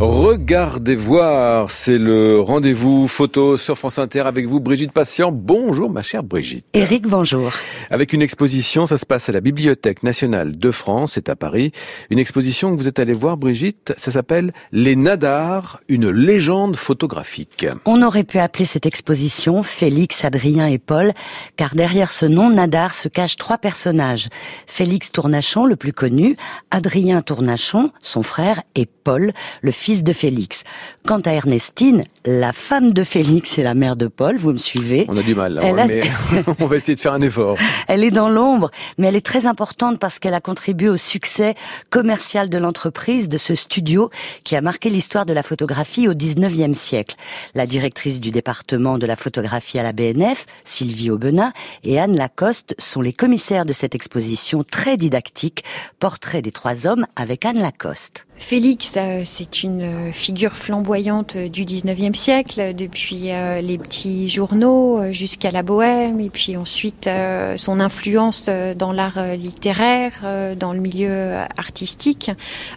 Regardez voir, c'est le rendez-vous photo sur France Inter avec vous, Brigitte Patient. Bonjour ma chère Brigitte. Éric, bonjour. Avec une exposition, ça se passe à la Bibliothèque nationale de France, c'est à Paris. Une exposition que vous êtes allée voir, Brigitte, ça s'appelle Les Nadars, une légende photographique. On aurait pu appeler cette exposition Félix, Adrien et Paul, car derrière ce nom Nadar se cachent trois personnages. Félix Tournachon, le plus connu, Adrien Tournachon, son frère, et Paul, le fils fils de Félix. Quant à Ernestine, la femme de Félix et la mère de Paul, vous me suivez On a du mal, mais on va essayer de faire un effort. Elle est dans l'ombre, mais elle est très importante parce qu'elle a contribué au succès commercial de l'entreprise, de ce studio qui a marqué l'histoire de la photographie au 19e siècle. La directrice du département de la photographie à la BNF, Sylvie Aubenas, et Anne Lacoste sont les commissaires de cette exposition très didactique, Portrait des trois hommes avec Anne Lacoste. Félix, euh, c'est une euh, figure flamboyante du 19e siècle, depuis euh, les petits journaux jusqu'à la bohème, et puis ensuite son influence dans l'art littéraire, dans le milieu artistique.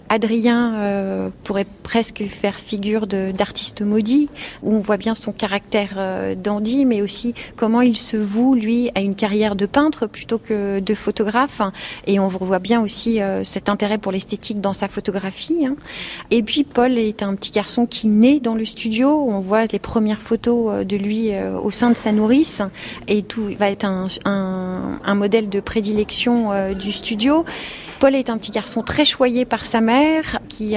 Adrien pourrait presque faire figure d'artiste maudit, où on voit bien son caractère dandy, mais aussi comment il se voue, lui, à une carrière de peintre plutôt que de photographe. Et on voit bien aussi cet intérêt pour l'esthétique dans sa photographie Hein. Et puis Paul est un petit garçon qui naît dans le studio. On voit les premières photos euh, de lui euh, au sein de sa nourrice. Et tout va être un, modèle de prédilection euh, du studio. Paul est un petit garçon très choyé par sa mère, qui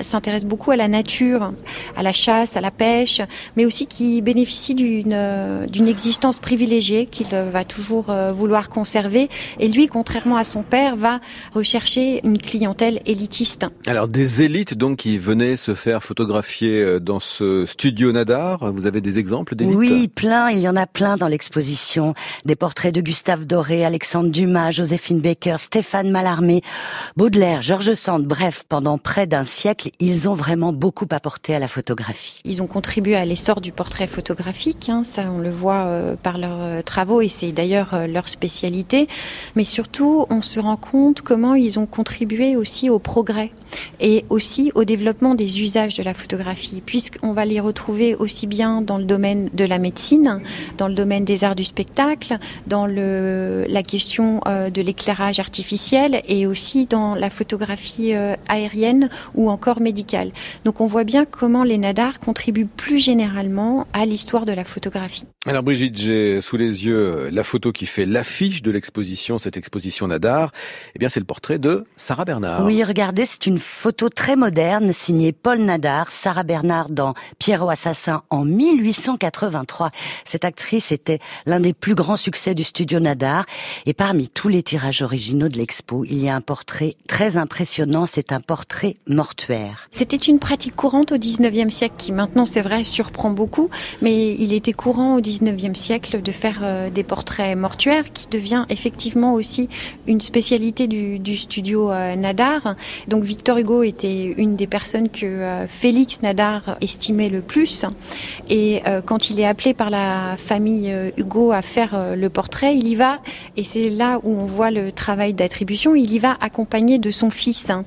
s'intéresse beaucoup à la nature, à la chasse, à la pêche, mais aussi qui bénéficie d'une existence privilégiée qu'il va toujours euh, vouloir conserver. Et lui, contrairement à son père, va rechercher une clientèle élitiste. Alors des élites donc qui venaient se faire photographier euh, dans ce studio Nadar. Vous avez des exemples d'élites? Oui, plein. Il y en a plein dans l'exposition. Des portraits de Gustave Doré, Alexandre Dumas, Joséphine Baker, Stéphane Mallarmé Baudelaire, Georges Sand, bref, pendant près d'un siècle, ils ont vraiment beaucoup apporté à la photographie. Ils ont contribué à l'essor du portrait photographique, hein, ça on le voit euh, par leurs euh, travaux et c'est d'ailleurs euh, leur spécialité, mais surtout on se rend compte comment ils ont contribué aussi au progrès et aussi au développement des usages de la photographie, puisqu'on va les retrouver aussi bien dans le domaine de la médecine, dans le domaine des arts du spectacle, dans le, la question de l'éclairage artificiel et aussi dans la photographie euh, aérienne ou encore médicale. Donc on voit bien comment les nadars contribuent plus généralement à l'histoire de la photographie. Alors Brigitte, j'ai sous les yeux euh, la photo qui fait l'affiche de l'exposition, cette exposition nadar. Eh bien c'est le portrait de Sarah Bernard. Oui, regardez, c'est une photo très moderne signée Paul Nadar, Sarah Bernard dans Pierrot Assassin en 1883. Cette actrice était l'un des plus grands succès du studio Nadar et parmi tous les tirages originaux de l'expo, il y a un portrait très impressionnant, c'est un portrait mortuaire. C'était une pratique courante au 19e siècle qui maintenant, c'est vrai, surprend beaucoup, mais il était courant au 19e siècle de faire euh, des portraits mortuaires qui devient effectivement aussi une spécialité du, studio euh, Nadar. Donc Victor Hugo était une des personnes que euh, Félix Nadar estimait le plus et quand il est appelé par la famille Hugo à faire le portrait, il y va et c'est là où on voit le travail d'attribution. Il y va accompagné de son fils. Hein.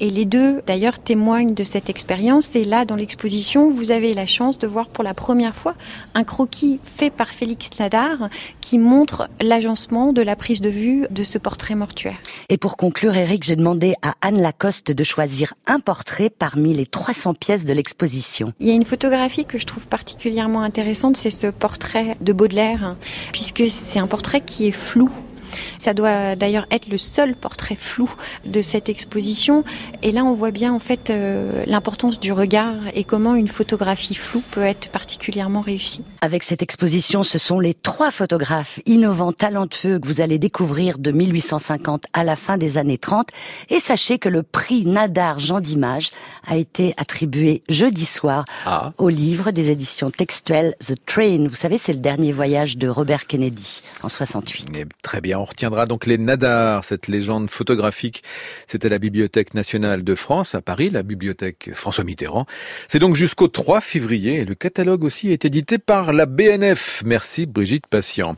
Et les deux, d'ailleurs, témoignent de cette expérience. Et là, dans l'exposition, vous avez la chance de voir pour la première fois un croquis fait par Félix Nadar qui montre l'agencement de la prise de vue de ce portrait mortuaire. Et pour conclure, Eric, j'ai demandé à Anne Lacoste de choisir un portrait parmi les 300 pièces de l'exposition. Il y a une photographie que je trouve particulièrement intéressante, c'est ce portrait de Baudelaire, puisque c'est un portrait qui est flou ça doit d'ailleurs être le seul portrait flou de cette exposition. Et là, on voit bien en fait euh, l'importance du regard et comment une photographie floue peut être particulièrement réussie. Avec cette exposition, ce sont les trois photographes innovants, talentueux que vous allez découvrir de 1850 à la fin des années 30. Et sachez que le prix Nadar Jean d'Image a été attribué jeudi soir ah. au livre des éditions textuelles The Train. Vous savez, c'est le dernier voyage de Robert Kennedy en 68. très bien, on retiendra donc les Nadars, cette légende photographique. C'était la Bibliothèque nationale de France à Paris, la bibliothèque François Mitterrand. C'est donc jusqu'au 3 février et le catalogue aussi est édité par la BNF. Merci Brigitte Patient.